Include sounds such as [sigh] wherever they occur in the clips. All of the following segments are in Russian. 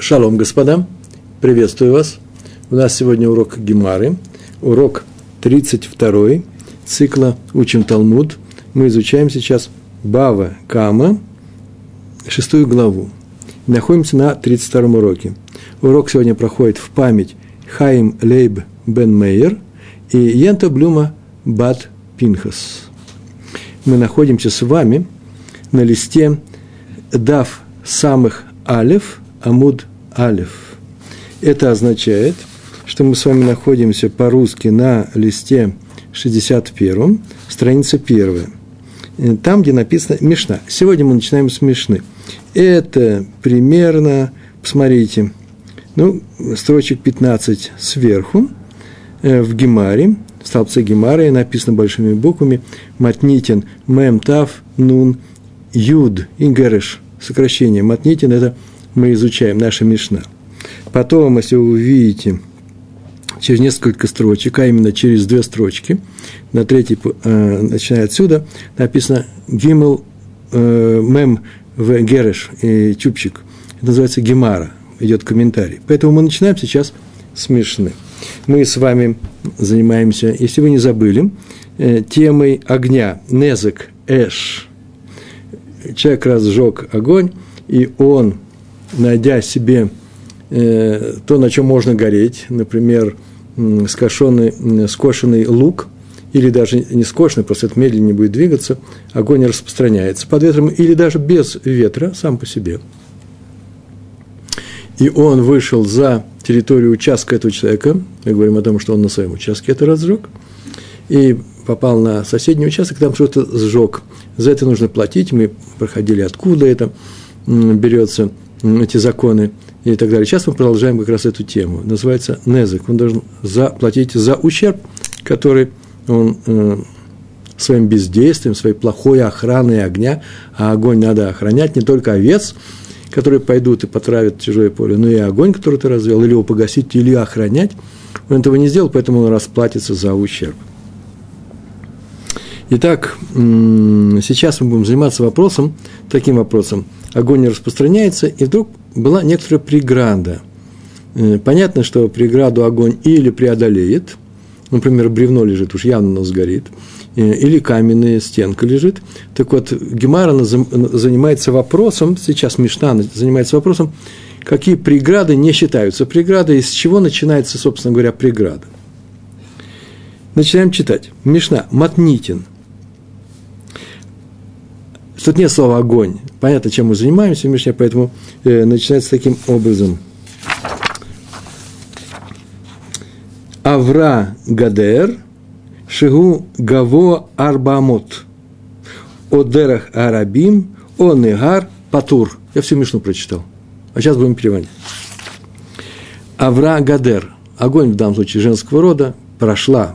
Шалом, господа, приветствую вас. У нас сегодня урок Гемары, урок 32 цикла «Учим Талмуд». Мы изучаем сейчас Бава Кама, шестую главу. Находимся на 32 уроке. Урок сегодня проходит в память Хаим Лейб Бен Мейер и Йента Блюма Бат Пинхас. Мы находимся с вами на листе Дав самых Алев – Амуд Алиф. Это означает, что мы с вами находимся по-русски на листе 61, страница 1. Там, где написано Мишна. Сегодня мы начинаем с Мишны. Это примерно, посмотрите, ну, строчек 15 сверху, э, в Гемаре, в столбце Гемары написано большими буквами Матнитин, Мем, Тав, Нун, Юд и. Сокращение. Матнитин – это – мы изучаем, наша Мишна. Потом, если вы увидите через несколько строчек, а именно через две строчки, на третьей, э, начиная отсюда, написано «Гимл э, мем в гереш» и «Чупчик». Это называется «Гемара», идет комментарий. Поэтому мы начинаем сейчас с Мишны. Мы с вами занимаемся, если вы не забыли, э, темой огня, незек, эш. Человек разжег огонь, и он найдя себе э, то, на чем можно гореть, например, скошенный, скошенный лук, или даже не скошенный, просто это медленнее будет двигаться, огонь распространяется под ветром, или даже без ветра сам по себе. И он вышел за территорию участка этого человека, мы говорим о том, что он на своем участке это разжег, и попал на соседний участок, там что-то сжег. За это нужно платить, мы проходили, откуда это берется, эти законы и так далее. Сейчас мы продолжаем как раз эту тему. Называется Незек. Он должен заплатить за ущерб, который он э, своим бездействием, своей плохой охраной огня, а огонь надо охранять не только овец, которые пойдут и потравят чужое поле, но и огонь, который ты развел, или его погасить, или охранять. Он этого не сделал, поэтому он расплатится за ущерб. Итак, сейчас мы будем заниматься вопросом, таким вопросом – огонь не распространяется, и вдруг была некоторая преграда. Э, понятно, что преграду огонь или преодолеет, например, бревно лежит, уж явно оно сгорит, э, или каменная стенка лежит. Так вот, Гемара занимается вопросом, сейчас Мишна занимается вопросом, какие преграды не считаются преградой, из чего начинается, собственно говоря, преграда. Начинаем читать. Мишна. Матнитин – Тут нет слова огонь. Понятно, чем мы занимаемся в Мишне, поэтому э, начинается таким образом. Авра Гадер, Шигу Гаво Арбамот, Одерах Арабим, Онегар Патур. Я всю Мишну прочитал. А сейчас будем переводить. Авра Гадер. Огонь в данном случае женского рода прошла,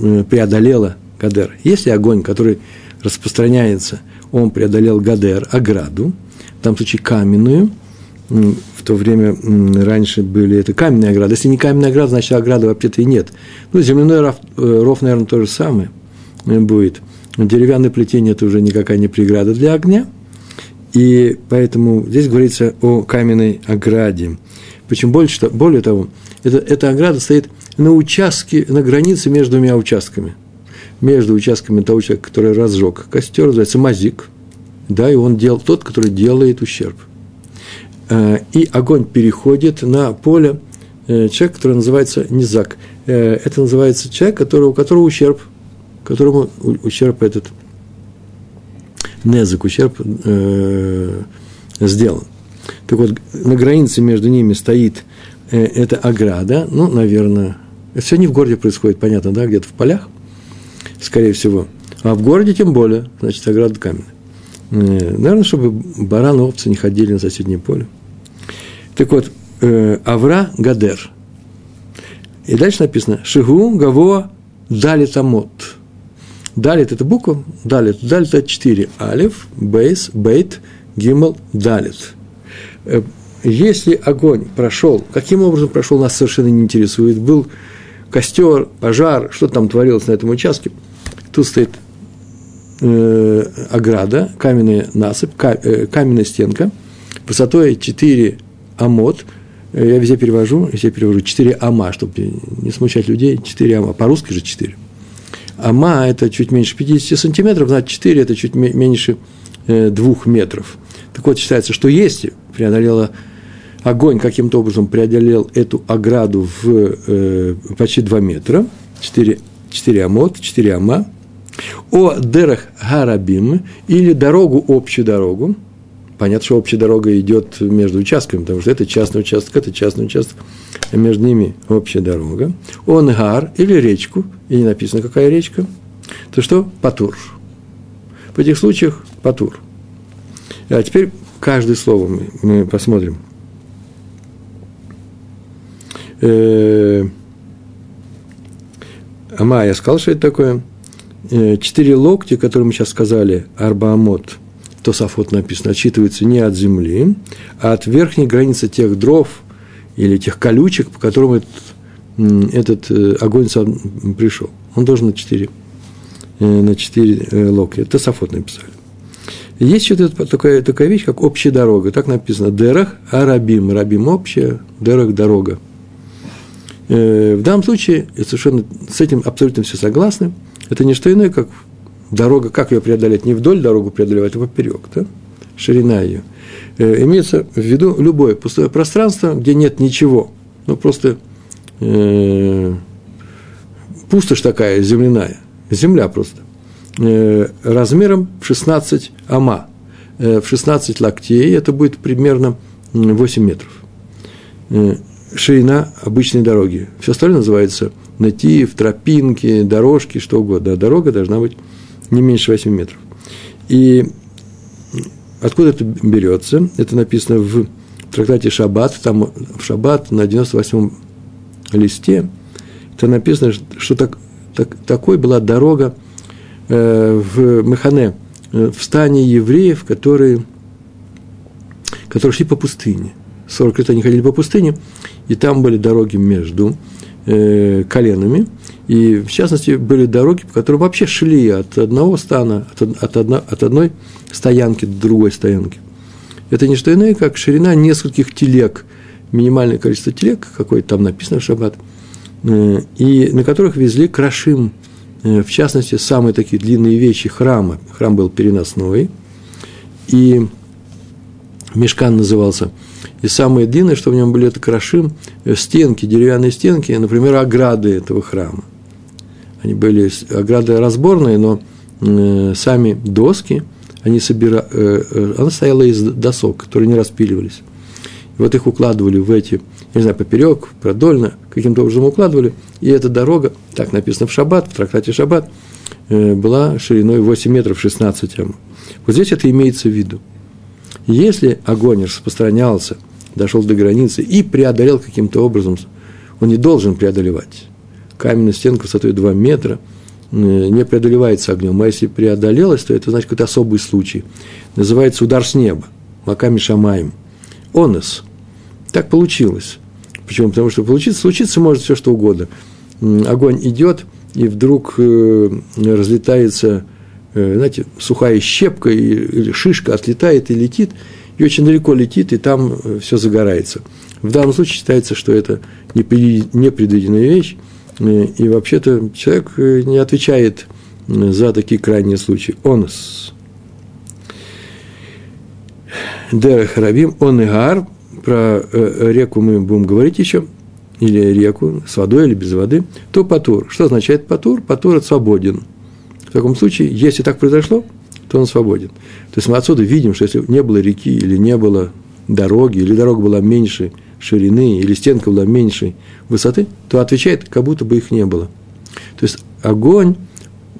э, преодолела Гадер. Если огонь, который распространяется, он преодолел Гадер, ограду, в том случае каменную, в то время раньше были это каменные ограды. Если не каменная ограда, значит ограды вообще-то и нет. Ну, земляной ров, э, ров, наверное, то же самое э, будет. Деревянное плетение – это уже никакая не преграда для огня. И поэтому здесь говорится о каменной ограде. Почему больше, более того, это, эта ограда стоит на участке, на границе между двумя участками – между участками того человека, который разжег костер, называется мазик, да, и он делал тот, который делает ущерб. Э, и огонь переходит на поле э, человека, который называется низак. Э, это называется человек, который, у которого ущерб, которому ущерб этот незак, ущерб э, сделан. Так вот, на границе между ними стоит эта ограда, ну, наверное, это все не в городе происходит, понятно, да, где-то в полях, скорее всего. А в городе тем более, значит, ограда каменная. Э, наверное, чтобы бараны, овцы не ходили на соседнее поле. Так вот, э, Авра Гадер. И дальше написано Шигу Гаво Далит Амот. Далит – это буква, Далит. Далит – это четыре. Алиф, Бейс, Бейт, Гимл, Далит. Э, если огонь прошел, каким образом прошел, нас совершенно не интересует. Был костер, пожар, что там творилось на этом участке – Тут стоит э, ограда, каменная насыпь, ка, э, каменная стенка, высотой 4 амот, э, я везде перевожу, везде перевожу. 4 ама, чтобы не смущать людей, 4 ама, по-русски же 4. Ама – это чуть меньше 50 сантиметров, значит, 4 – это чуть меньше 2 метров. Так вот, считается, что если преодолела огонь каким-то образом преодолел эту ограду в э, почти 2 метра, 4, 4 амот, 4 ама, о дерах гарабим, или дорогу, общую дорогу, понятно, что общая дорога идет между участками, потому что это частный участок, это частный участок, а между ними общая дорога, он гар, или речку, и не написано, какая речка, то что? Патур. В этих случаях патур. А теперь каждое слово мы, мы посмотрим. Э, Ама, я сказал, что это такое. Э, четыре локти, которые мы сейчас сказали, арбаамот, тософот написано, отчитываются не от земли, а от верхней границы тех дров или тех колючек, по которым этот, этот э, огонь сам пришел. Он должен на четыре, на четыре локти. Это тософот написали. Есть еще такая, такая вещь, как общая дорога. Так написано. Дерах, арабим. Рабим общая, дерах – дорога. Э, в данном случае совершенно с этим абсолютно все согласны. Это не что иное, как дорога, как ее преодолеть, не вдоль дорогу преодолевать, а поперек, да? ширина ее. Э, имеется в виду любое пустое пространство, где нет ничего, ну просто э, пустошь такая земляная, земля просто, э, размером в 16 ама, э, в 16 локтей, это будет примерно 8 метров. Ширина обычной дороги. Все остальное называется натив, тропинки, дорожки, что угодно. А дорога должна быть не меньше 8 метров. И откуда это берется? Это написано в трактате Шаббат, там в Шаббат на 98-м листе, это написано, что так, так, такой была дорога э, в Механе, э, в стане евреев, которые, которые шли по пустыне. 40 лет они ходили по пустыне, и там были дороги между э, коленами, и в частности были дороги, по которым вообще шли от одного стана, от, от, одно, от одной стоянки до другой стоянки. Это не что иное, как ширина нескольких телег, минимальное количество телег, какое там написано в шаббат, э, и на которых везли крашим, э, в частности, самые такие длинные вещи храма. Храм был переносной, и мешкан назывался – и самое длинное, что в нем были, это крашим, э, стенки, деревянные стенки, например, ограды этого храма. Они были ограды разборные, но э, сами доски, они собира... э, э, она стояла из досок, которые не распиливались. И вот их укладывали в эти, не знаю, поперек, продольно, каким-то образом укладывали. И эта дорога, так написано в Шаббат, в трактате Шаббат, э, была шириной 8 метров 16 м. Вот здесь это имеется в виду. Если огонь распространялся, дошел до границы и преодолел каким-то образом, он не должен преодолевать. Каменная стенка высотой 2 метра э, не преодолевается огнем, а если преодолелась, то это значит какой-то особый случай. Называется удар с неба, маками шамаем. Онес. Так получилось. Почему? Потому что получится, случиться может все что угодно. Огонь идет, и вдруг э, разлетается знаете, сухая щепка или шишка отлетает и летит, и очень далеко летит, и там э, все загорается. В данном случае считается, что это непредвиденная вещь, э, и вообще-то человек не отвечает за такие крайние случаи. Онос. Дера Харабим, он и гар, про реку мы будем говорить еще, или реку с водой или без воды, то патур. Что означает патур? Патур – свободен – в таком случае, если так произошло, то он свободен. То есть мы отсюда видим, что если не было реки или не было дороги, или дорога была меньше ширины, или стенка была меньшей высоты, то отвечает, как будто бы их не было. То есть огонь,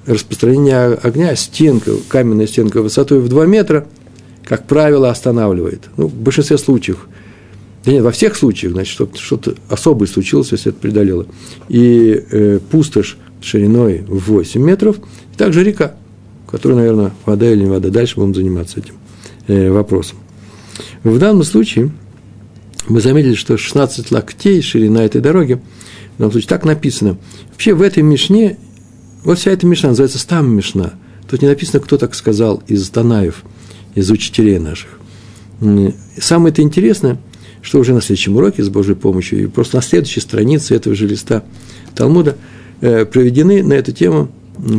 распространение огня, стенка, каменная стенка высотой в 2 метра, как правило, останавливает. Ну, в большинстве случаев. Да нет, во всех случаях, значит, что-то, что особое случилось, если это преодолело. И э, пустошь шириной в 8 метров, и также река, которая, наверное, вода или не вода. Дальше будем заниматься этим э, вопросом. В данном случае мы заметили, что 16 локтей ширина этой дороги, в данном случае так написано. Вообще в этой Мишне, вот вся эта Мишна называется Стам Мишна. Тут не написано, кто так сказал из Танаев, из учителей наших. Самое это интересное, что уже на следующем уроке с Божьей помощью, и просто на следующей странице этого же листа Талмуда проведены на эту тему,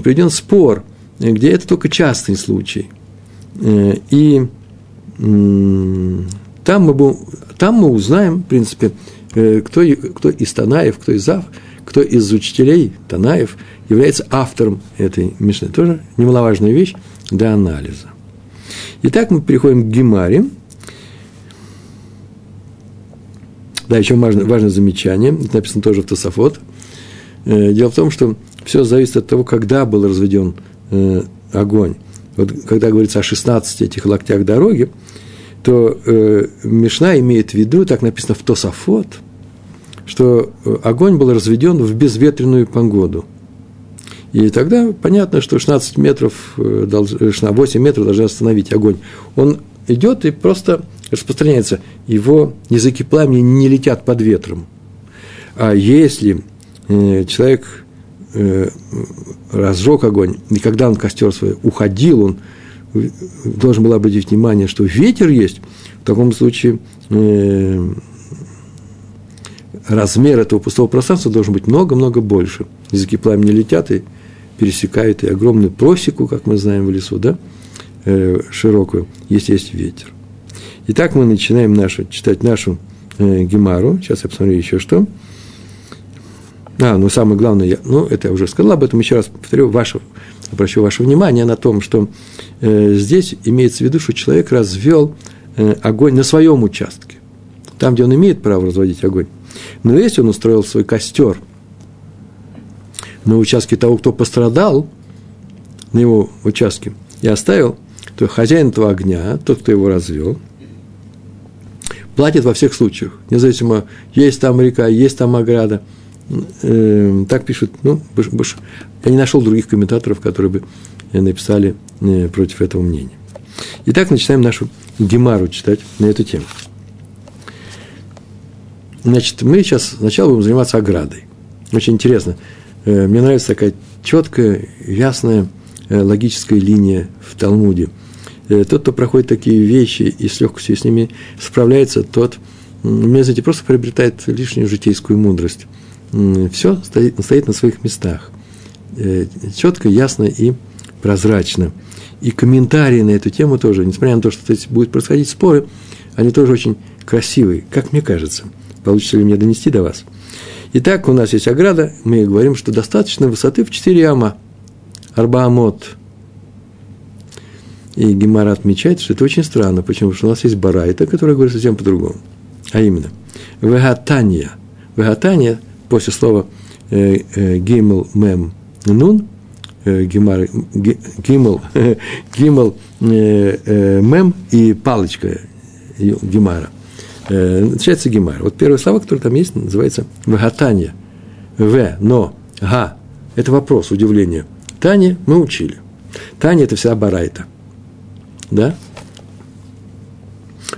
проведен спор, где это только частный случай. Э, и э, там, мы будем, там мы узнаем, в принципе, э, кто, кто из Танаев, кто из Ав, кто из учителей Танаев является автором этой Мишны. Тоже немаловажная вещь для анализа. Итак, мы переходим к Гемаре. Да, еще важное, важное замечание, это написано тоже в Тософот. Э, дело в том, что все зависит от того, когда был разведен э, огонь. Вот когда говорится о 16 этих локтях дороги, то э, Мишна имеет в виду, так написано в Тософот, что огонь был разведен в безветренную погоду. И тогда понятно, что 16 метров, 8 метров должны остановить огонь. Он идет и просто распространяется, его языки пламени не летят под ветром. А если человек э, разжег огонь, и когда он костер свой уходил, он должен был обратить внимание, что ветер есть, в таком случае э, размер этого пустого пространства должен быть много-много больше. Языки пламени летят и пересекают и огромную просеку, как мы знаем в лесу, да, широкую, если есть ветер. Итак, мы начинаем нашу, читать нашу э, Гемару. Сейчас я посмотрю еще что. А, ну самое главное, я, ну это я уже сказал об этом, еще раз повторю, ваше, обращу ваше внимание на том, что э, здесь имеется в виду, что человек развел э, огонь на своем участке, там, где он имеет право разводить огонь. Но если он устроил свой костер на участке того, кто пострадал, на его участке, и оставил, то хозяин этого огня, тот, кто его развел, платит во всех случаях, независимо, есть там река, есть там ограда. Э, так пишут, ну, больше, я не нашел других комментаторов, которые бы э, написали э, против этого мнения. Итак, начинаем нашу гемару читать на эту тему. Значит, мы сейчас сначала будем заниматься оградой. Очень интересно. Э, мне нравится такая четкая, ясная логическая линия в Талмуде – Э, тот, кто проходит такие вещи и с легкостью с ними справляется, тот, мне, знаете, просто приобретает лишнюю житейскую мудрость. Все стоит, стоит на своих местах. Э, Четко, ясно и прозрачно. И комментарии на эту тему тоже, несмотря на то, что здесь будут происходить споры, они тоже очень красивые, как мне кажется. Получится ли мне донести до вас? Итак, у нас есть ограда, мы говорим, что достаточно высоты в 4 ама. Арбаамот – и Гемара отмечает, что это очень странно. Почему? Потому что у нас есть барайта, которая говорит совсем по-другому. А именно, вегатания. Вегатания, после слова э, э, гимл мем нун, э, гемар, гимл, [laughs] гимл мем и палочка гемара. Э, начинается гемар. Вот первое слово, которое там есть, называется вегатания. В, но, га. Это вопрос, удивление. Таня мы учили. Таня – это вся барайта – да?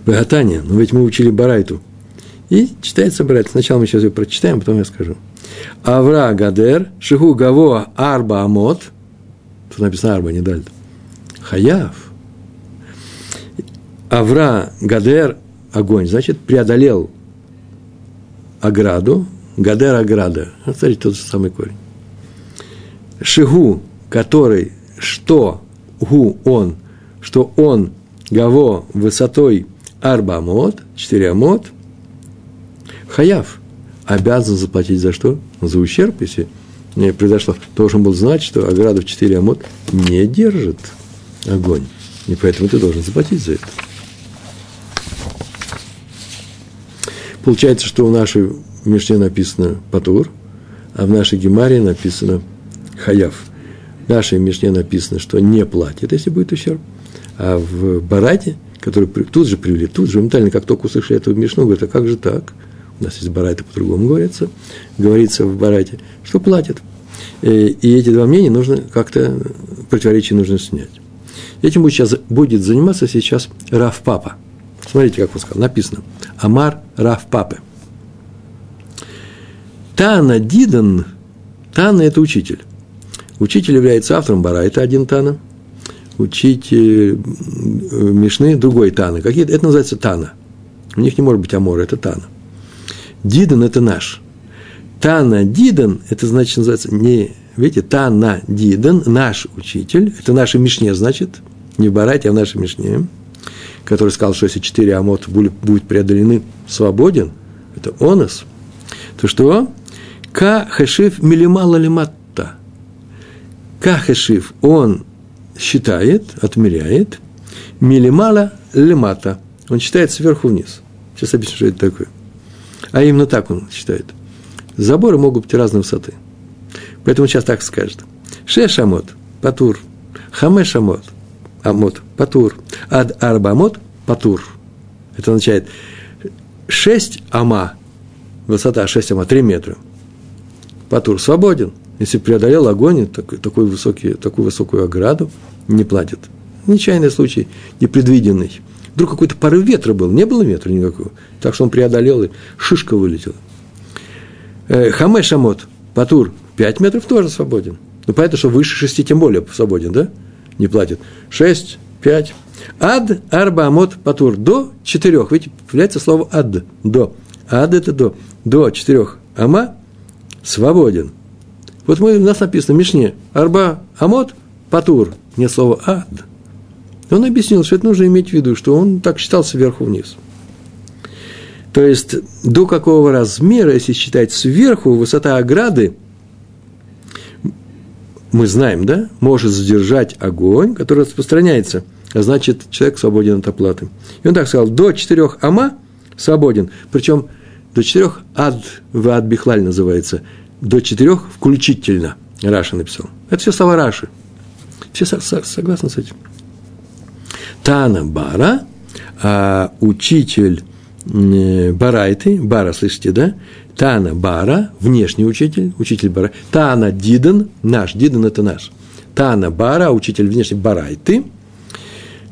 Вагатания, но ведь мы учили Барайту. И читается Барайта. Сначала мы сейчас ее прочитаем, а потом я скажу. Авра Гадер, Шиху Гаво Арба Амот. Тут написано Арба, не Дальт. Хаяв. Авра Гадер, огонь, значит, преодолел ограду, Гадер ограда. Смотрите, тот же самый корень. Шигу, который, что, гу, он – что он гаво высотой арба амот, 4 амот, хаяв, обязан заплатить за что? За ущерб, если не произошло. Должен был знать, что ограда в 4 амот не держит огонь. И поэтому ты должен заплатить за это. Получается, что в нашей Мишне написано Патур, а в нашей Гемаре написано Хаяв. В нашей Мишне написано, что не платит, если будет ущерб. А в Барате, который тут же привели, тут же, моментально, как только услышали эту Мишну, говорят, а как же так? У нас есть Барайта по-другому говорится, говорится в Барате, что платят. Э, и эти два мнения нужно как-то, противоречие нужно снять. Этим будет, сейчас, будет заниматься сейчас Раф Папа. Смотрите, как он сказал, написано. Амар Раф Папы. Тана Дидан, Тана – это учитель. Учитель является автором Барайта, один Тана – э, Мишны другой Таны. Какие, это называется Тана. У них не может быть Амора, это Тана. Дидан – это наш. Тана Дидан – это значит, называется, не, видите, Тана Дидан – наш учитель, это наша Мишне, значит, не в Барате, а в нашей Мишне, который сказал, что если четыре амот будут преодолены свободен, это онос, то что? Ка хешив милимала лиматта. Ка хешив, он считает, отмеряет, милимала лимата. Он считает сверху вниз. Сейчас объясню, что это такое. А именно так он считает. Заборы могут быть разной высоты. Поэтому сейчас так скажет. Шеш амот, патур. Хамеш амот, амот, патур. Ад арбамот, патур. Это означает 6 ама, высота 6 ама, 3 метра. Патур свободен. Если преодолел огонь, такой, такой высокий, такую высокую ограду, не платит. Нечаянный случай, непредвиденный. Вдруг какой-то порыв ветра был, не было ветра никакого. Так что он преодолел, и шишка вылетела. Э, Хаме Шамот, Патур, 5 метров тоже свободен. Ну, понятно, что выше 6 тем более свободен, да? Не платит. 6, 5. Ад, арба, амот, патур. До 4. Видите, появляется слово ад. До. Ад – это до. До 4. Ама – свободен. Вот мы, у нас написано в Мишне. Арба, амот, патур. Не слово ад. Он объяснил, что это нужно иметь в виду, что он так считал сверху вниз. То есть, до какого размера, если считать сверху, высота ограды, мы знаем, да, может задержать огонь, который распространяется, а значит, человек свободен от оплаты. И он так сказал, до четырех ама свободен, причем до четырех ад, в ад бихлаль называется, до четырех включительно, Раша написал. Это все слова Раши. Все согласны с этим? Тана Бара, а учитель Барайты, Бара, слышите, да? Тана Бара, внешний учитель, учитель Бара. Тана Дидан, наш, Дидан это наш. Тана Бара, учитель внешний Барайты,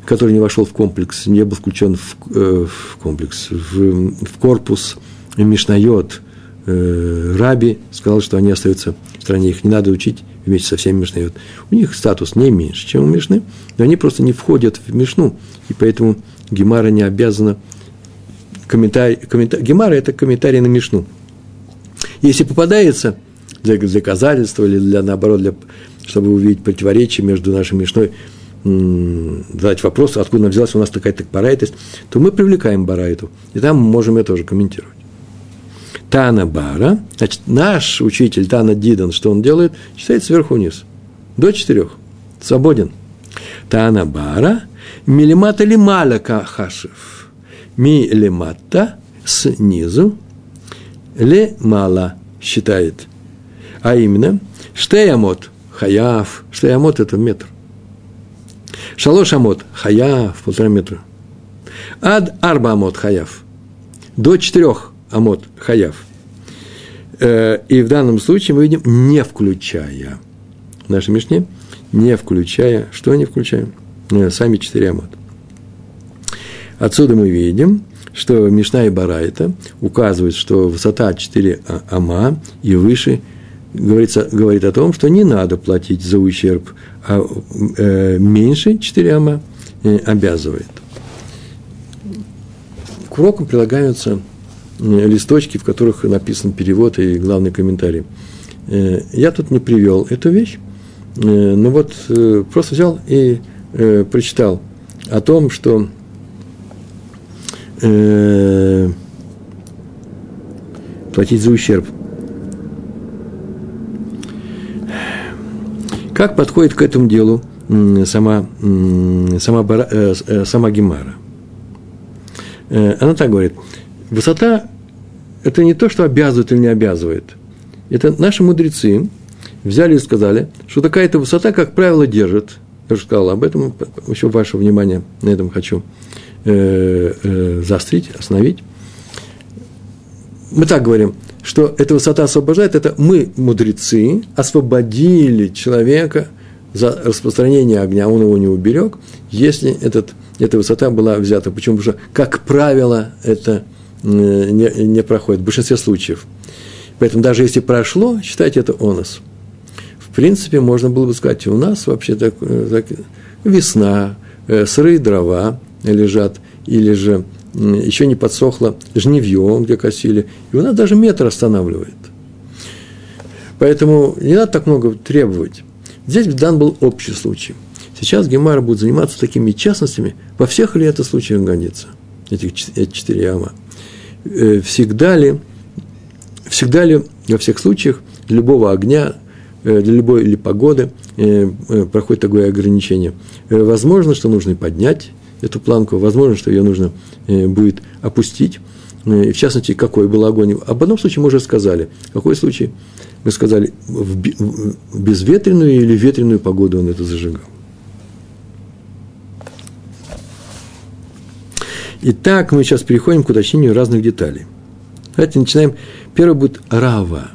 который не вошел в комплекс, не был включен в, э, в комплекс, в, в корпус Мишнайот, э, Раби сказал, что они остаются в стране, их не надо учить вместе со всеми Мишнайот. У них статус не меньше, чем у Мишны, но они просто не входят в Мишну, и поэтому Гемара не обязана комментарий, комментарий, Гемара – это комментарий на Мишну. Если попадается для доказательства или для, наоборот, для, чтобы увидеть противоречие между нашей Мишной, задать вопрос, откуда она взялась у нас такая-то барайтость, то мы привлекаем барайту, и там можем это тоже комментировать. Тана Бара, значит, наш учитель Тана Дидан, что он делает? Читает сверху вниз, до четырех, свободен. Тана Бара, милимата лималя хашев, ми лимата, снизу, ле мала считает. А именно, штеямот, хаяв, штеямот – это метр. Шалош амот, хаяв, полтора метра. Ад арба амот, хаяв. До четырех амот хаяв. Э, и в данном случае мы видим, не включая, в нашей Мишне, не включая, что не включаем? Э, сами четыре амот. Отсюда мы видим, что Мишна и Барайта указывают, что высота 4 а, ама и выше говорится, говорит о том, что не надо платить за ущерб, а э, меньше 4 ама э, обязывает. К урокам прилагаются листочки, в которых написан перевод и главный комментарий. Э, я тут не привел эту вещь, э, но вот э, просто взял и прочитал о том, что платить за ущерб. Как подходит к этому делу сама, сама, сама Гемара? Она так говорит – Высота – это не то, что обязывает или не обязывает. Это наши мудрецы взяли и сказали, что такая-то высота, как правило, держит. Я уже сказал об этом, еще ваше внимание на этом хочу э, э, заострить, остановить. Мы так говорим, что эта высота освобождает, это мы, мудрецы, освободили человека за распространение огня, он его не уберег, если этот, эта высота была взята. Почему? Потому что, как правило, это – не, не проходит в большинстве случаев. Поэтому даже если прошло, считайте это онос. В принципе, можно было бы сказать, у нас вообще так, так, весна, э, сырые дрова лежат, или же еще не подсохло жневье, где косили, и у нас даже метр останавливает. Поэтому не надо так много требовать. Здесь дан был общий случай. Сейчас Гемара будет заниматься такими частностями, во всех ли это случаях годится, этих эти четыре яма. Э, всегда ли, всегда ли во всех случаях для любого огня, э, для любой или погоды э, проходит такое ограничение. Возможно, что нужно поднять эту планку, возможно, что ее нужно будет опустить. И в частности, какой был огонь. Об одном случае мы уже сказали. Какой случай? Мы сказали, в безветренную или ветреную погоду он это зажигал. Итак, мы сейчас переходим к уточнению разных деталей. Давайте начинаем. Первый будет Рава.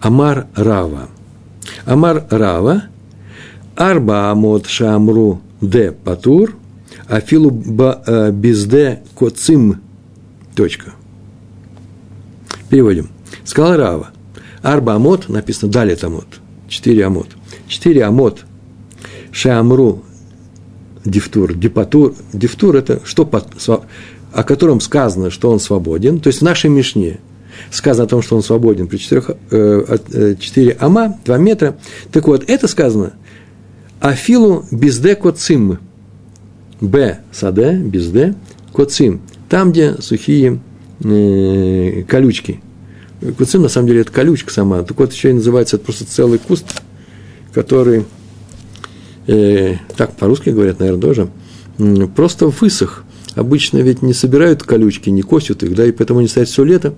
Амар Рава. Амар Рава. Арба Амот Шамру Де Патур. Афилу э, Безде Коцим. Точка. Переводим. Сказал Рава. Арба Амот, написано далее Амот. Четыре Амот. Четыре Амот. Шамру дифтур, дипатур. Дифтур – это что, о котором сказано, что он свободен. То есть в нашей Мишне сказано о том, что он свободен при 4, э, 4 э, ама, 2 метра. Так вот, это сказано Афилу безде коцим. Б саде, безде, коцим. Там, где сухие э, колючки. Куцим, на самом деле, это колючка сама. Так вот, еще и называется, это просто целый куст, который э, так по-русски говорят, наверное, тоже, просто высох. Обычно ведь не собирают колючки, не косят их, да, и поэтому они стоят все лето,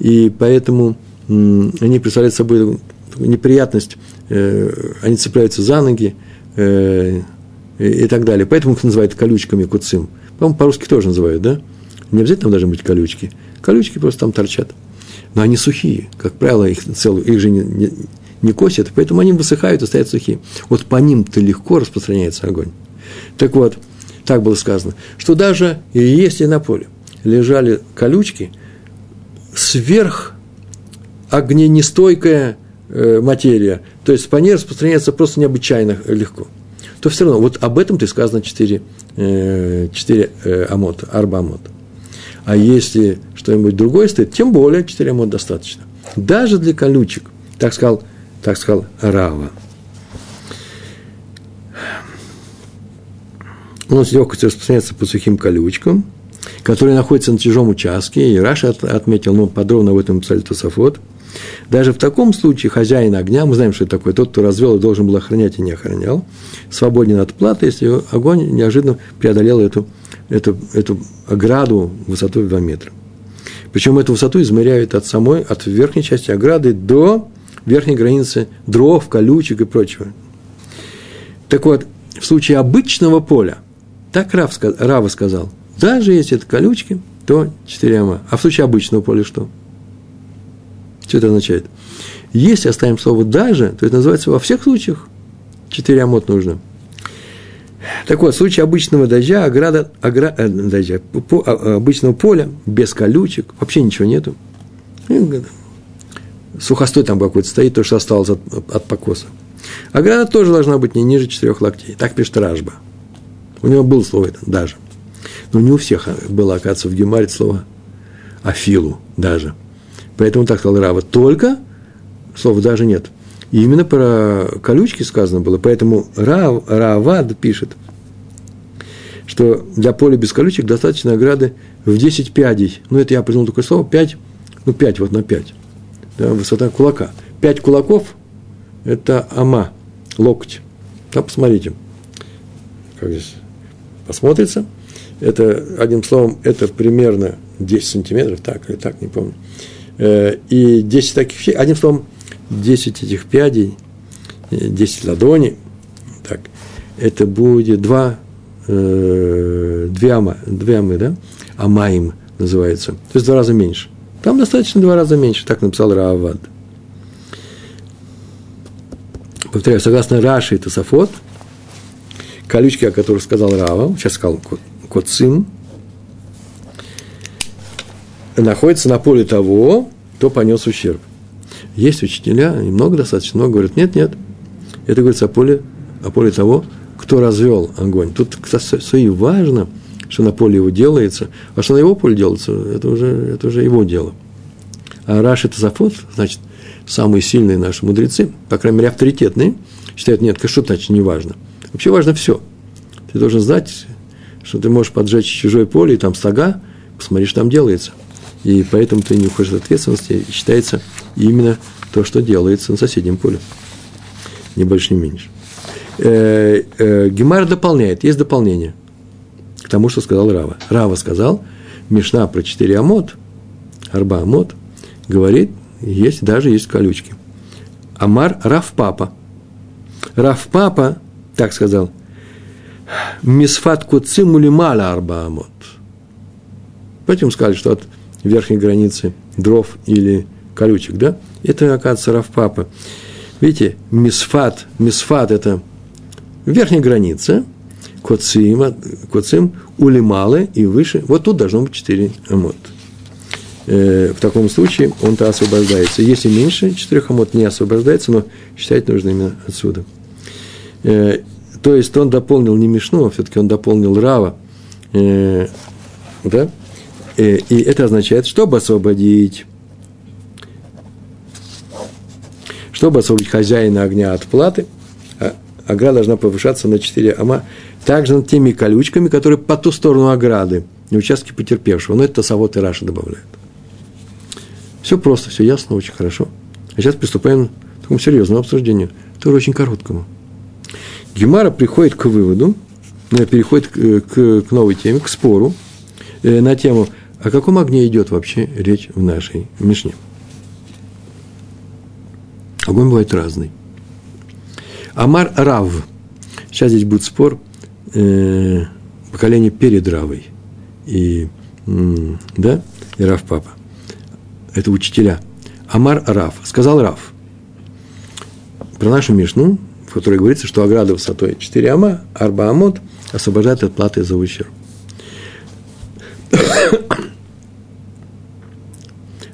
и поэтому они представляют собой неприятность, э, они цепляются за ноги э, и, так далее. Поэтому их называют колючками куцим. По-моему, по-русски тоже называют, да? Не обязательно там должны быть колючки. Колючки просто там торчат. Но они сухие. Как правило, их, целую, их же не, не, не косят, поэтому они высыхают и стоят сухие. Вот по ним-то легко распространяется огонь. Так вот, так было сказано, что даже если на поле лежали колючки, сверх огненестойкая э, материя, то есть по ней распространяется просто необычайно легко, то все равно, вот об этом ты сказано 4, 4 э, амота, арба амота. А если что-нибудь другое стоит, тем более 4 амота достаточно. Даже для колючек, так сказал так сказал Рава. Он с легкостью распространяется по сухим колючкам, которые находятся на чужом участке, и Раша отметил, ну, подробно об этом писали Тософот. Даже в таком случае хозяин огня, мы знаем, что это такое, тот, кто развел и должен был охранять и не охранял, свободен от платы, если огонь неожиданно преодолел эту, эту, эту ограду высотой в 2 метра. Причем эту высоту измеряют от самой, от верхней части ограды до верхней границы дров, колючек и прочего. Так вот, в случае обычного поля, так Рав, Рава сказал, даже если это колючки, то 4 ама. А в случае обычного поля что? Что это означает? Если оставим слово «даже», то это называется во всех случаях 4 амот нужно. Так вот, в случае обычного дождя, ограда, огра, э, дождя, по, а, обычного поля, без колючек, вообще ничего нету, сухостой там какой-то стоит, то, что осталось от, от покоса. Ограда тоже должна быть не ниже четырех локтей. Так пишет Ражба. У него было слово это даже. Но не у всех было, оказывается, в Гемаре слово афилу даже. Поэтому так сказал Рава. Только слова даже нет. И именно про колючки сказано было. Поэтому Рав, Равад пишет, что для поля без колючек достаточно ограды в 10 пядей. Ну, это я придумал такое слово, 5, ну, 5 вот на 5 да, высота кулака. Пять кулаков – это ама, локоть. Да, посмотрите, как здесь посмотрится. Это, одним словом, это примерно 10 сантиметров, так или так, не помню. Э, и 10 таких, одним словом, 10 этих пядей, 10 э, ладоней, так, это будет 2, э, 2 ама, 2 амы, да, амаим называется, то есть в два раза меньше. Там достаточно два раза меньше, так написал Раавад. Повторяю, согласно Раши и Тософот, колючки, о которых сказал Рава, сейчас сказал Коцим, находится на поле того, кто понес ущерб. Есть учителя, и много достаточно, много говорят, нет, нет, это говорится о поле, о поле того, кто развел огонь. Тут, кстати, важно, что на поле его делается, а что на его поле делается, это уже, это уже его дело. А Раш это Зафот, значит, самые сильные наши мудрецы, по крайней мере, авторитетные, считают, нет, что значит не важно. Вообще важно все. Ты должен знать, что ты можешь поджечь чужое поле, и там стога, посмотри, что там делается. И поэтому ты не уходишь от ответственности, и считается именно то, что делается на соседнем поле. Ни больше, ни меньше. Э, э, Гемар дополняет, есть дополнение тому, что сказал Рава. Рава сказал, Мишна про четыре амот, арба амот, говорит, есть, даже есть колючки. Амар Рав Папа. Рав Папа, так сказал, Мисфат куцимули мала арба амот. Поэтому сказали, что от верхней границы дров или колючек, да? Это, оказывается, Рав Папа. Видите, мисфат, мисфат – это верхняя граница, коцим, коцим улималы и выше. Вот тут должно быть 4 амот. Э, в таком случае он-то освобождается. Если меньше 4 амот не освобождается, но считать нужно именно отсюда. Э, то есть он дополнил не Мишну, а все-таки он дополнил Рава. Э, да? И это означает, чтобы освободить чтобы освободить хозяина огня от платы – ограда должна повышаться на 4 ама, также над теми колючками, которые по ту сторону ограды, не участки потерпевшего. Но это Тосовод и Раша добавляют. Все просто, все ясно, очень хорошо. А сейчас приступаем к такому серьезному обсуждению, тоже очень короткому. Гемара приходит к выводу, э, переходит к, к, к новой теме, к спору э, на тему, о каком огне идет вообще речь в нашей Мишне. Огонь бывает разный. Амар Рав. Сейчас здесь будет спор э, поколения перед Равой. И, э, да, и Рав Папа. Это учителя. Амар Рав. Сказал Рав. Про нашу Мишну, в которой говорится, что ограда высотой 4 ама, арба амот, освобождает от платы за ущерб.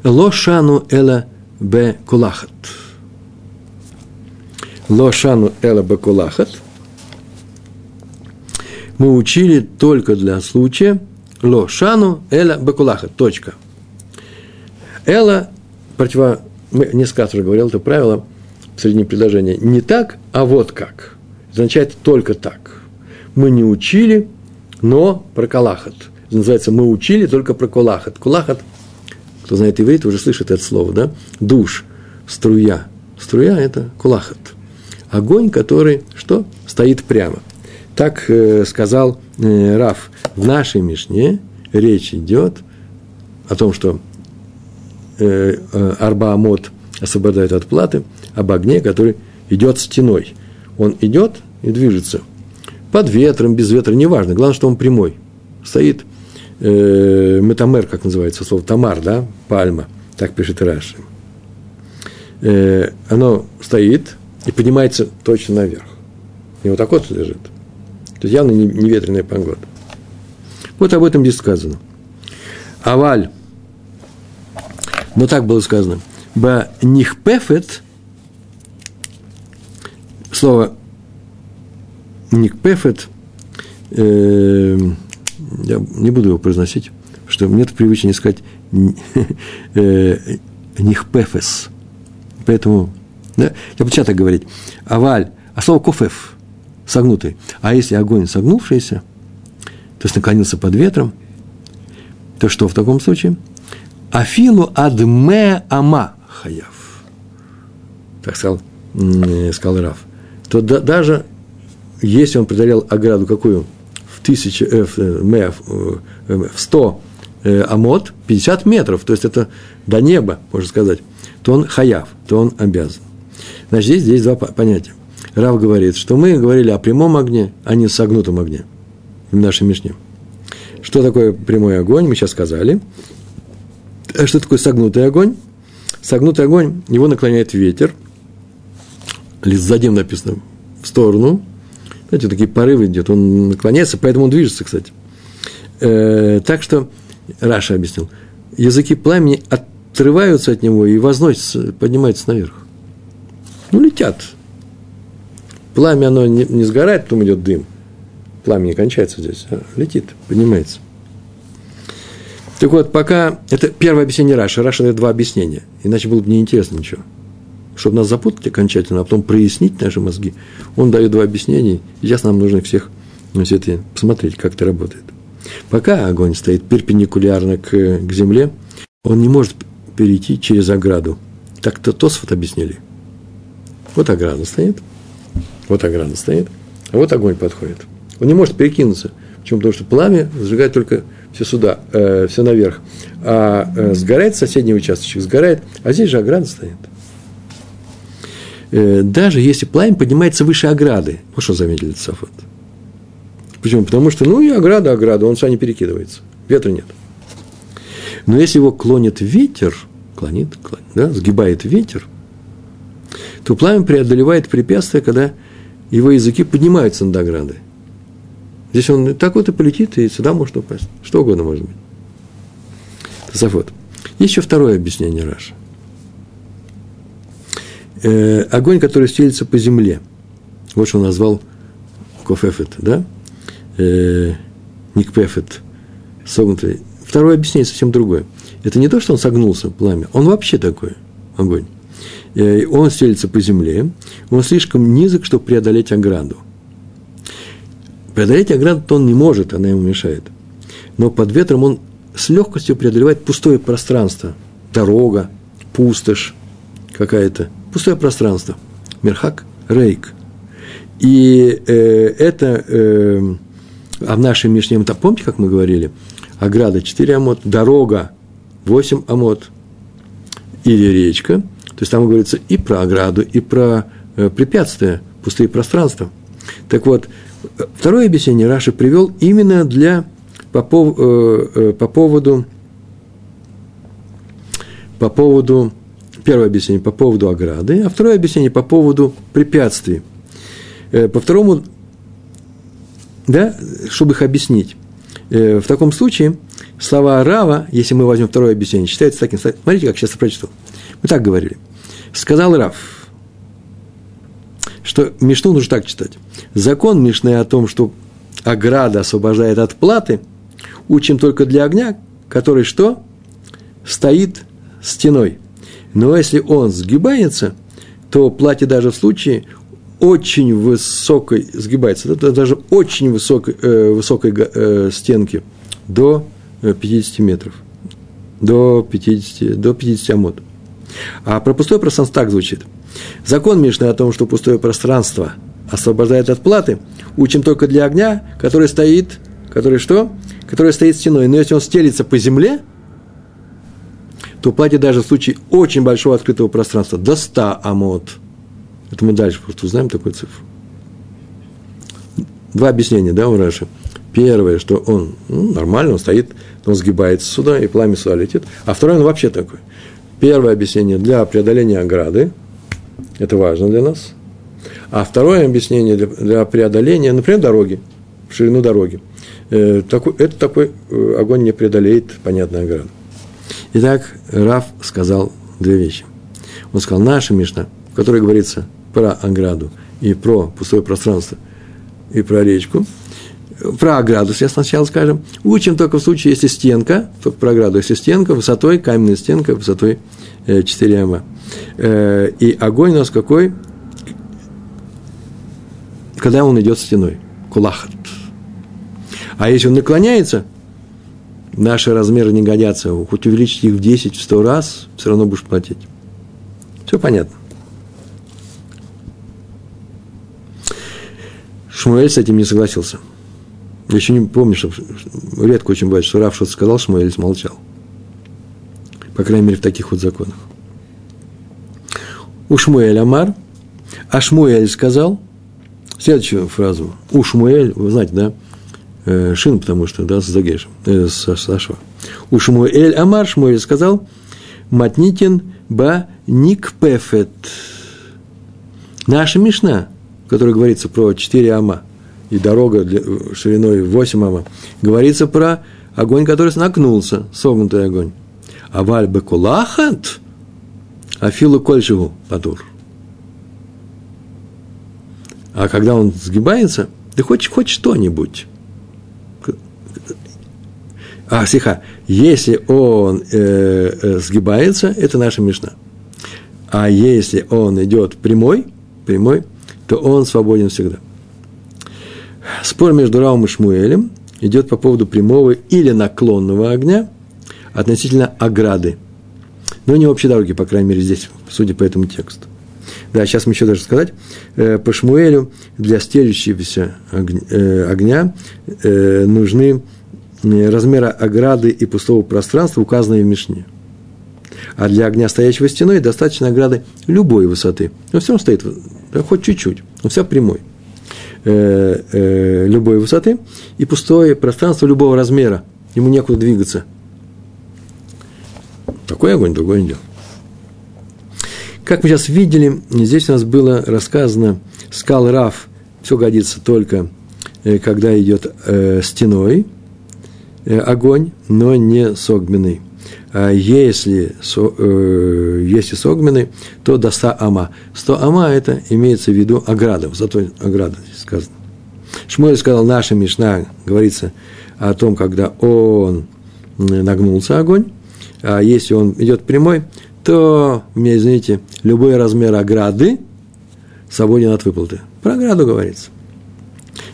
Лошану эла бе кулахат лошану эла бакулахат, мы учили только для случая лошану эла бакулахат. Точка. Эла, противо, мы несколько раз говорил это правило в середине предложения, не так, а вот как. Означает только так. Мы не учили, но про калахат. называется «мы учили только про кулахат». Кулахат, кто знает иврит, уже слышит это слово, да? Душ, струя. Струя – это кулахат огонь, который что? Стоит прямо. Так э, сказал э, Раф. В нашей Мишне речь идет о том, что э, э, Арба Амот освобождает от платы, об огне, который идет стеной. Он идет и движется. Под ветром, без ветра, неважно. Главное, что он прямой. Стоит э, метамер, как называется слово, тамар, да, пальма. Так пишет Раши. Э, оно стоит, и поднимается точно наверх. И вот так вот лежит. То есть явно не, не ветреная погода. Вот об этом здесь сказано. Аваль. Но так было сказано. Ба нихпефет. Слово никпефет. Э, я не буду его произносить, что мне это привычно не сказать [laughs] э, нихпефес. Поэтому да? Я буду так говорить. Аваль, а слово кофев, согнутый. А если огонь согнувшийся, то есть наклонился под ветром, то что в таком случае? Афилу адме ама хаяв. Так сказал, сказал Раф. То да, даже если он преодолел ограду какую? В тысячу, э, в, э, в, э, в сто э, амот, 50 метров, то есть это до неба, можно сказать, то он хаяв, то он обязан. Значит, здесь, здесь два понятия. Рав говорит, что мы говорили о прямом огне, а не согнутом огне в нашей Мишне. Что такое прямой огонь, мы сейчас сказали. А что такое согнутый огонь? Согнутый огонь, его наклоняет ветер, лист задем написано, в сторону. Знаете, такие порывы идет, он наклоняется, поэтому он движется, кстати. Э, так что, Раша объяснил, языки пламени отрываются от него и возносятся, поднимаются наверх ну, летят. Пламя, оно не, не сгорает, потом идет дым. пламя не кончается здесь, а летит, поднимается. Так вот, пока... Это первое объяснение Раши. Раша дает два объяснения. Иначе было бы неинтересно ничего. Чтобы нас запутать окончательно, а потом прояснить наши мозги, он дает два объяснения. Сейчас нам нужно всех ну, все это посмотреть, как это работает. Пока огонь стоит перпендикулярно к, к земле, он не может перейти через ограду. Так-то Тосфот объяснили. Вот ограда стоит, вот ограда стоит, а вот огонь подходит. Он не может перекинуться. Почему? Потому что пламя сжигает только все сюда, э, все наверх. А э, сгорает соседний участок, сгорает, а здесь же ограда стоит. Э, даже если пламя поднимается выше ограды, вот что заметили Цафот. Почему? Потому что, ну и ограда, ограда, он сам не перекидывается, ветра нет. Но если его клонит ветер, клонит, клонит да, сгибает ветер, то пламя преодолевает препятствия, когда его языки поднимаются над оградой. Здесь он так вот и полетит, и сюда может упасть. Что угодно может быть. Тософот. Есть еще второе объяснение Раша. Э, огонь, который стелится по земле. Вот что он назвал кофефет, да? Э, никпефет, согнутый. Второе объяснение совсем другое. Это не то, что он согнулся, пламя. Он вообще такой, огонь. Э, он стелится по земле, он слишком низок, чтобы преодолеть ограду. Преодолеть ограду он не может, она ему мешает. Но под ветром он с легкостью преодолевает пустое пространство. Дорога, пустошь какая-то. Пустое пространство. Мерхак, рейк. И э, это, э, а в нашей Мишне, помните, как мы говорили, ограда 4 амот, дорога 8 амот или речка. То есть там говорится и про ограду, и про э, препятствия, пустые пространства. Так вот, Второе объяснение Раши привел именно для, по, пов, э, э, по поводу, по поводу, первое объяснение по поводу ограды, а второе объяснение по поводу препятствий. Э, по второму, да, чтобы их объяснить. Э, в таком случае слова Рава, если мы возьмем второе объяснение, считается таким. Смотрите, как сейчас я прочитал. Мы так говорили. Сказал Рав, что Мишну нужно так читать. Закон Мишны о том, что ограда освобождает от платы, учим только для огня, который что? Стоит стеной. Но если он сгибается, то платье даже в случае очень высокой, сгибается, даже очень высокой, э, высокой э, стенки, до 50 метров, до 50, до 50 амод. А про пустое пространство так звучит – Закон Мишны о том, что пустое пространство освобождает от платы, учим только для огня, который стоит, который что? Который стоит стеной. Но если он стелится по земле, то платье даже в случае очень большого открытого пространства до 100 амот. Это мы дальше просто узнаем такую цифру. Два объяснения, да, у Раши. Первое, что он ну, нормально, он стоит, он сгибается сюда, и пламя сюда летит. А второе, он вообще такой. Первое объяснение для преодоления ограды – это важно для нас. А второе объяснение для, для преодоления, например, дороги, ширину дороги. Э, такой, это такой э, огонь не преодолеет, понятная ограду. Итак, Раф сказал две вещи. Он сказал, наша Мишна, в которой говорится про ограду и про пустое пространство, и про речку, про ограду, сейчас сначала скажем, учим только в случае, если стенка, только про ограду, если стенка высотой, каменная стенка высотой 4 э, м. Э, и огонь у нас какой? Когда он идет стеной. Кулахат. А если он наклоняется, наши размеры не годятся. Хоть увеличить их в 10, в 100 раз, все равно будешь платить. Все понятно. Шмуэль с этим не согласился. Я еще не помню, что редко очень бывает, что Раф что-то сказал, Шмуэль смолчал. По крайней мере, в таких вот законах. У Шмуэль Амар, а Шмуэль сказал, следующую фразу, у Шмуэль, вы знаете, да, э, Шин, потому что, да, с Загешем, э, с Сашва. У Шмуэль Амар Шмуэль сказал, Матнитин ба никпефет. Наша Мишна, в которой говорится про 4 ама и дорога для, шириной 8 ама, говорится про огонь, который нагнулся, согнутый огонь. А валь бекулахат – Афилу кольшеву патур. А когда он сгибается, Да хоть, хоть что-нибудь. А, стиха, если он э, э, сгибается, это наша мешна. А если он идет прямой, прямой, то он свободен всегда. Спор между Раум и Шмуэлем идет по поводу прямого или наклонного огня относительно ограды. Но не общей дороги, по крайней мере, здесь, судя по этому тексту. Да, сейчас мы еще даже сказать, э, по Шмуэлю для стелющегося э, огня нужны размера ограды и пустого пространства, указанные в Мишне. А для огня, стоящего стеной, достаточно ограды любой высоты. Он все равно стоит, да, хоть чуть-чуть, он вся прямой. Э, э, любой высоты и пустое пространство любого размера. Ему некуда двигаться. Такой огонь, другой не делал. Как мы сейчас видели, здесь у нас было рассказано, скал Раф, все годится только, э, когда идет стеной, огонь, но не согменный. А если, э, если согменный, то до 100 ама. 100 ама – это имеется в виду ограда, зато ограда сказано. Шмуэль сказал, наша Мишна, говорится о том, когда он нагнулся огонь, а если он идет прямой, то, мне извините, любой размер ограды свободен от выплаты. Про ограду говорится.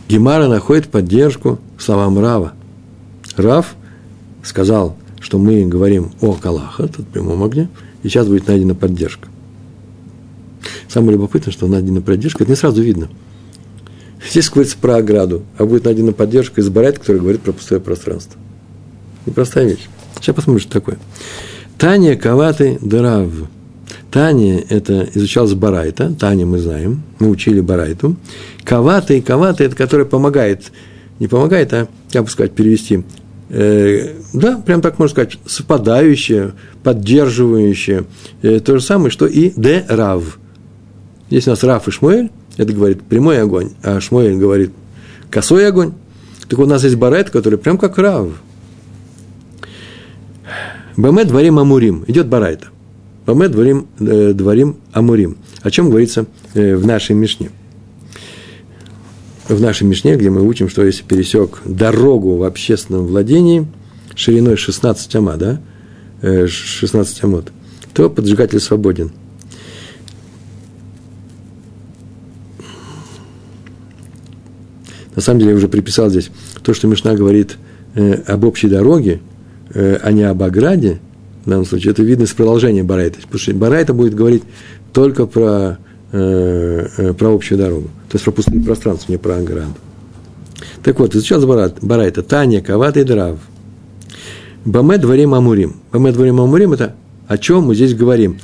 Гемара находит поддержку словам Рава – Раф сказал, что мы говорим о Калаха, тут прямом огне, и сейчас будет найдена поддержка. Самое любопытное, что найдена поддержка, это не сразу видно. Здесь говорится про ограду, а будет найдена поддержка из Барайта, который говорит про пустое пространство. Непростая вещь. Сейчас посмотрим, что такое. Таня Каваты Дырав. Таня – это изучалось Барайта, Таня мы знаем, мы учили Барайту. Каваты и Каваты – это который помогает, не помогает, а, как бы сказать, перевести, Э, да, прям так можно сказать, совпадающее, поддерживающее, э, то же самое, что и де рав. Здесь у нас рав и шмуэль, это говорит прямой огонь, а шмуэль говорит косой огонь. Так у нас есть барайт, который прям как рав. Баме дворим амурим. Идет барайта. Баме дворим, э, дворим амурим. О чем говорится э, в нашей Мишне в нашей Мишне, где мы учим, что если пересек дорогу в общественном владении шириной 16 ама, да, 16 э, амот, то поджигатель свободен. На самом деле я уже приписал здесь то, что Мишна говорит э, об общей дороге, э, а не об ограде, в данном случае, это видно из продолжения Барайта. Потому что Барайта будет говорить только про э, про общую дорогу. То есть про пустые пространства, не про ограду. Так вот, изучал Барайт, Барайта, Таня, Кават и Драв. Баме дворим Амурим. Баме дворим Амурим – это о чем мы здесь говорим.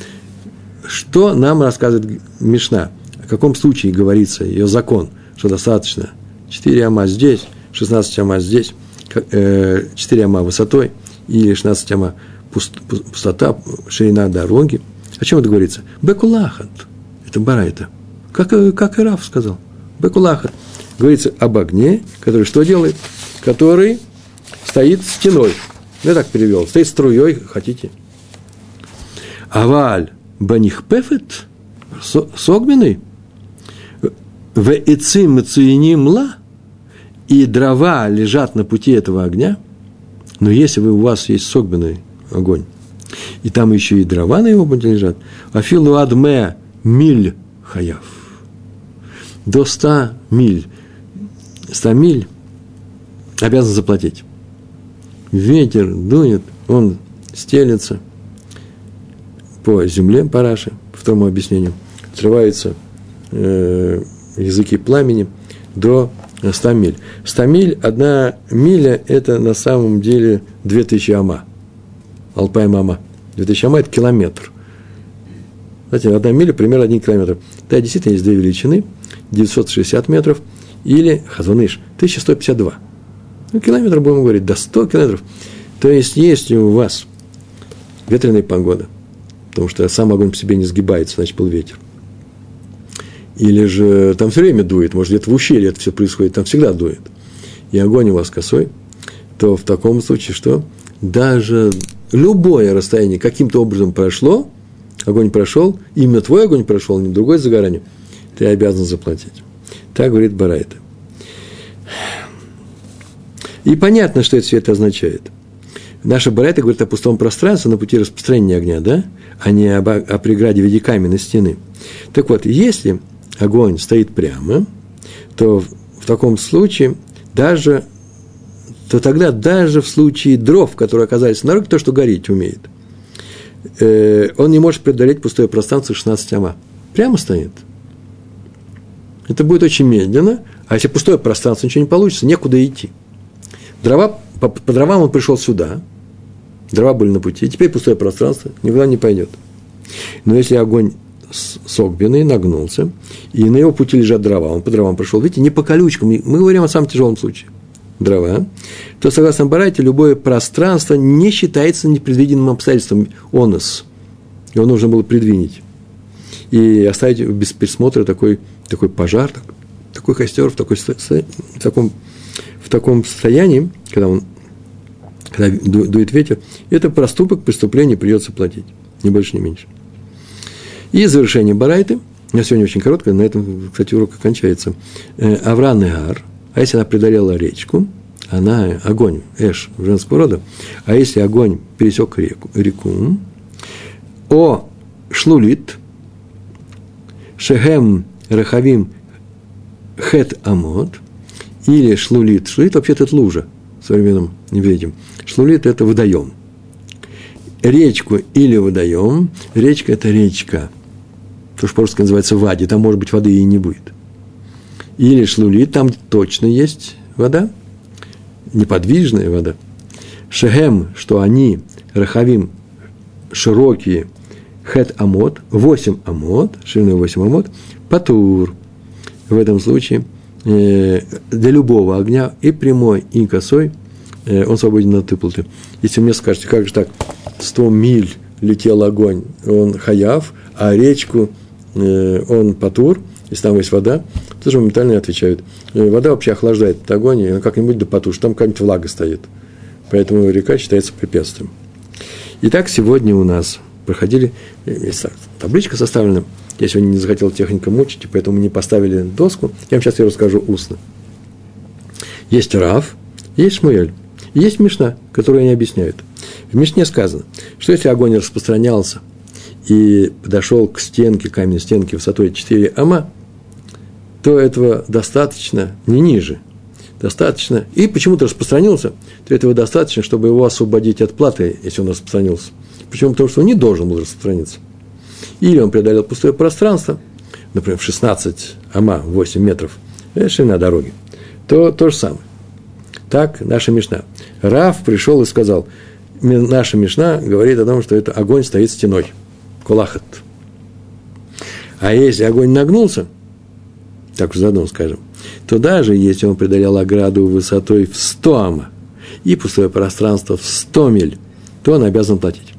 Что нам рассказывает Мишна? О каком случае говорится ее закон, что достаточно 4 ама здесь, 16 ама здесь, 4 э, ама высотой или 16 ама пустота, ширина дороги. О чем это говорится? Бекулахат – это барайта. Как, как и Раф сказал. Бекулаха. Говорится об огне, который что делает? Который стоит стеной. Я так перевел. Стоит струей, хотите. Аваль банихпефет, согменный, в ицим ла, и дрова лежат на пути этого огня, но если вы, у вас есть согменный огонь, и там еще и дрова на его пути лежат, афилу адме миль хаяв. До 100 миль. 100 миль обязан заплатить. Ветер дует, он стелется по земле параши, по второму объяснению, срываются э, языки пламени до 100 миль. 100 миль, одна миля – это на самом деле 2000 ама. Алпай мама. 2000 ама – это километр – знаете, одна миля примерно один километр. Да, действительно, есть две величины, 960 метров или, хазуныш, 1152. Ну, километр, будем говорить, до 100 километров. То есть, если у вас ветреная погода, потому что сам огонь по себе не сгибается, значит, был ветер, или же там все время дует, может, где-то в ущелье это все происходит, там всегда дует, и огонь у вас косой, то в таком случае что? Даже любое расстояние каким-то образом прошло – огонь прошел, именно твой огонь прошел, не другой загоранию, ты обязан заплатить. Так говорит Барайта. И понятно, что это все это означает. Наша Барайта говорит о пустом пространстве на пути распространения огня, да? а не об, о преграде в виде каменной стены. Так вот, если огонь стоит прямо, то в таком случае даже, то тогда даже в случае дров, которые оказались на руке, то, что гореть умеет, э, он не может преодолеть пустое пространство 16 ама. Прямо стоит. Это будет очень медленно, а если пустое пространство, ничего не получится, некуда идти. Дрова, по, по дровам он пришел сюда, дрова были на пути, теперь пустое пространство, никуда не пойдет. Но если огонь согбенный, нагнулся, и на его пути лежат дрова, он по дровам пришел, видите, не по колючкам, мы говорим о самом тяжелом случае, дрова, то, согласно Барайте, любое пространство не считается непредвиденным обстоятельством онос. Его нужно было предвинить. И оставить без присмотра такой, такой пожар, такой костер в, такой, в, таком, в таком состоянии, когда он когда дует ветер, это проступок, преступление придется платить, ни больше, ни меньше. И завершение Барайты, на сегодня очень короткое, на этом, кстати, урок окончается. Э, Авран Ар, а если она преодолела речку, она огонь, эш, женского рода, а если огонь пересек реку, реку о шлулит, шехем рахавим хет амот, или шлулит, шлулит вообще-то это лужа, в современном видим. Шлулит – это водоем. Речку или водоем, речка – это речка – то, что по-русски называется вади, там, может быть, воды и не будет. Или шлули, там точно есть вода, неподвижная вода. Шехем, что они, рахавим, широкие, хет амот, 8 амот, шириной 8 амот, патур. В этом случае э, для любого огня, и прямой, и косой, э, он свободен от выплаты. Если мне скажете, как же так, 100 миль летел огонь, он хаяв, а речку Э, он патур, если там есть вода, тоже моментально отвечают. Э, вода вообще охлаждает этот огонь, и как-нибудь да потушит, там какая-нибудь влага стоит. Поэтому река считается препятствием. Итак, сегодня у нас проходили, э, табличка составлена, я сегодня не захотел техника мучить, и поэтому не поставили доску. Я вам сейчас ее расскажу устно. Есть Рав, есть Шмуэль, есть Мишна, которую они объясняют. В Мишне сказано, что если огонь распространялся и подошел к стенке, каменной стенке высотой 4 ама, то этого достаточно, не ниже, достаточно, и почему-то распространился, то этого достаточно, чтобы его освободить от платы, если он распространился. Почему? Потому что он не должен был распространиться. Или он преодолел пустое пространство, например, в 16 ама, 8 метров, ширина дороги, то то же самое. Так наша Мишна. Раф пришел и сказал, наша Мишна говорит о том, что это огонь стоит стеной – кулахат. А если огонь нагнулся, так уж заодно скажем, то даже если он преодолел ограду высотой в 100 ама и пустое пространство в 100 миль, то он обязан платить.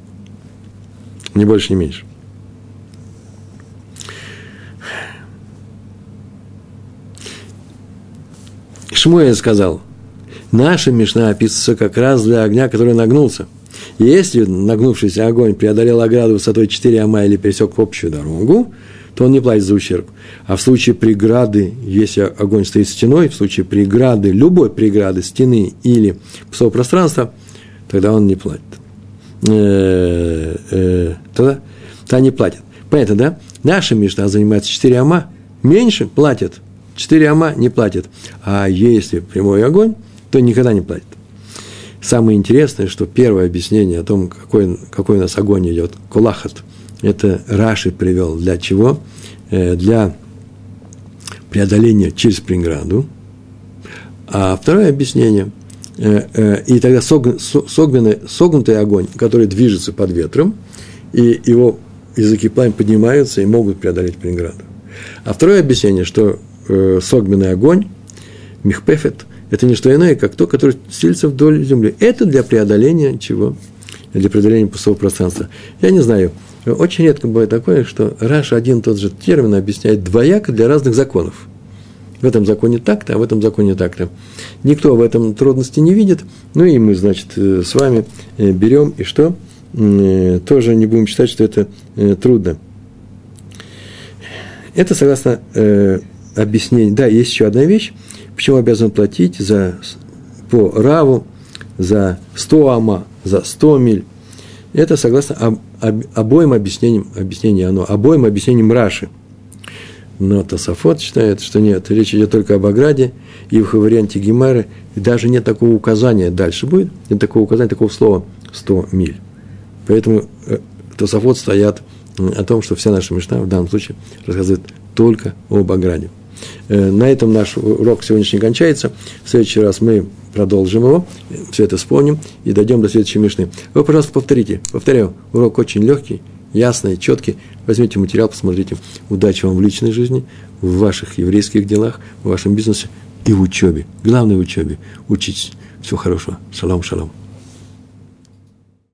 Ни больше, ни меньше. Шмуэль сказал, наша мешна описывается как раз для огня, который нагнулся – если нагнувшийся огонь преодолел ограду высотой 4 ама или пересек общую дорогу, то он не платит за ущерб. А в случае преграды, если огонь стоит стеной, в случае преграды, любой преграды, стены или пустого пространства, тогда он не платит. Э, э, тогда, тогда не платит. Понятно, да? Наша мечта занимается 4 ама, меньше платят. 4 ама не платят. А если прямой огонь, то никогда не платит. Самое интересное, что первое объяснение о том, какой, какой у нас огонь идет, кулахат, это Раши привел для чего? Э, для преодоления через преграду. А второе объяснение, э, э, и тогда согнутый, согнутый огонь, который движется под ветром, и его языки пламени поднимаются и могут преодолеть преграду. А второе объяснение, что согменный огонь, михпефет, это не что иное, как то, которое стелится вдоль земли. Это для преодоления чего? Для преодоления пустого пространства. Я не знаю, очень редко бывает такое, что Раш один и тот же термин объясняет двояко для разных законов. В этом законе так-то, а в этом законе так-то. Никто в этом трудности не видит. Ну и мы, значит, э, с вами э, берем и что? Э, тоже не будем считать, что это трудно. Это согласно объяснению. Да, есть еще одна вещь. Почему обязан платить за, по раву за 100 ама, за 100 миль? Это согласно об, об, обоим объяснениям, объяснение оно, обоим объяснениям Раши. Но Тософот считает, что нет, речь идет только об ограде, и в варианте Гемары даже нет такого указания, дальше будет, нет такого указания, такого слова 100 миль. Поэтому э, Тософот стоят о том, что вся наша мечта в данном случае рассказывает только об ограде. Э, на этом наш урок сегодняшний кончается. В следующий раз мы продолжим его, все это вспомним и дойдем до следующей мишны. Вы, пожалуйста, повторите. Повторяю, урок очень легкий, ясный, четкий. Возьмите материал, посмотрите. Удачи вам в личной жизни, в ваших еврейских делах, в вашем бизнесе и в учебе. Главное в учебе. Учитесь. Всего хорошего. Шалом, шалом.